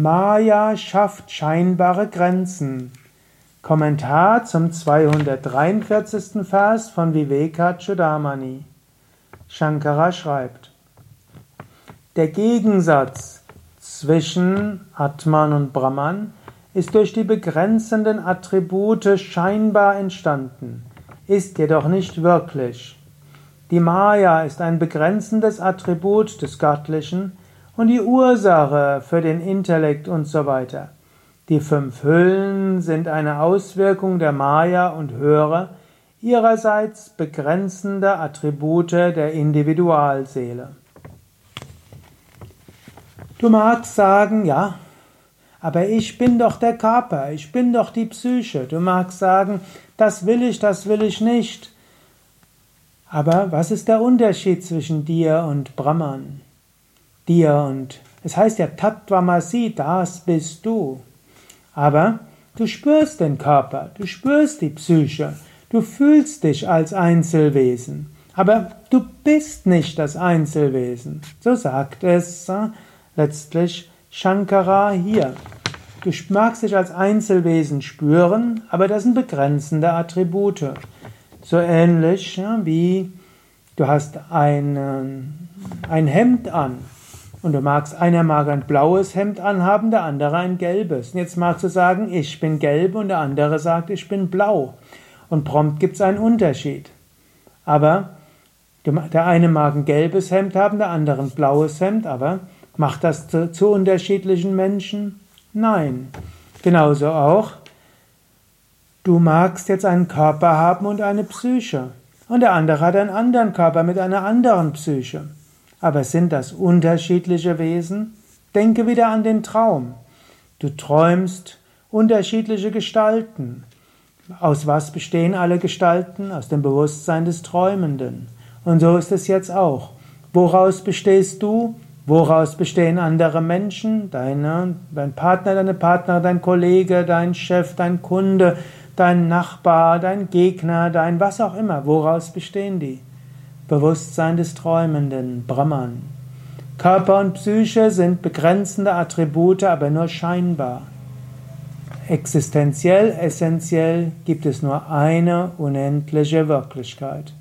Maya schafft scheinbare Grenzen. Kommentar zum 243. Vers von Vivekachudamani. Shankara schreibt, der Gegensatz zwischen Atman und Brahman ist durch die begrenzenden Attribute scheinbar entstanden, ist jedoch nicht wirklich. Die Maya ist ein begrenzendes Attribut des Göttlichen und die Ursache für den Intellekt und so weiter. Die fünf Hüllen sind eine Auswirkung der Maya und höhere, ihrerseits begrenzende Attribute der Individualseele. Du magst sagen, ja, aber ich bin doch der Körper, ich bin doch die Psyche. Du magst sagen, das will ich, das will ich nicht. Aber was ist der Unterschied zwischen dir und Brahman? Dir und es heißt ja Tattvamasi, das bist du. Aber du spürst den Körper, du spürst die Psyche, du fühlst dich als Einzelwesen. Aber du bist nicht das Einzelwesen. So sagt es äh, letztlich Shankara hier. Du magst dich als Einzelwesen spüren, aber das sind begrenzende Attribute. So ähnlich ja, wie du hast ein, ein Hemd an und du magst, einer mag ein blaues Hemd anhaben, der andere ein gelbes. Und jetzt magst du sagen, ich bin gelb und der andere sagt, ich bin blau. Und prompt gibt es einen Unterschied. Aber der eine mag ein gelbes Hemd haben, der andere ein blaues Hemd, aber macht das zu, zu unterschiedlichen Menschen? Nein. Genauso auch, Du magst jetzt einen Körper haben und eine Psyche. Und der andere hat einen anderen Körper mit einer anderen Psyche. Aber sind das unterschiedliche Wesen? Denke wieder an den Traum. Du träumst unterschiedliche Gestalten. Aus was bestehen alle Gestalten? Aus dem Bewusstsein des Träumenden. Und so ist es jetzt auch. Woraus bestehst du? Woraus bestehen andere Menschen? Deine, dein Partner, deine Partnerin, dein Kollege, dein Chef, dein Kunde, dein Nachbar, dein Gegner, dein was auch immer. Woraus bestehen die? Bewusstsein des Träumenden, Brahman. Körper und Psyche sind begrenzende Attribute, aber nur scheinbar. Existenziell, essentiell gibt es nur eine unendliche Wirklichkeit.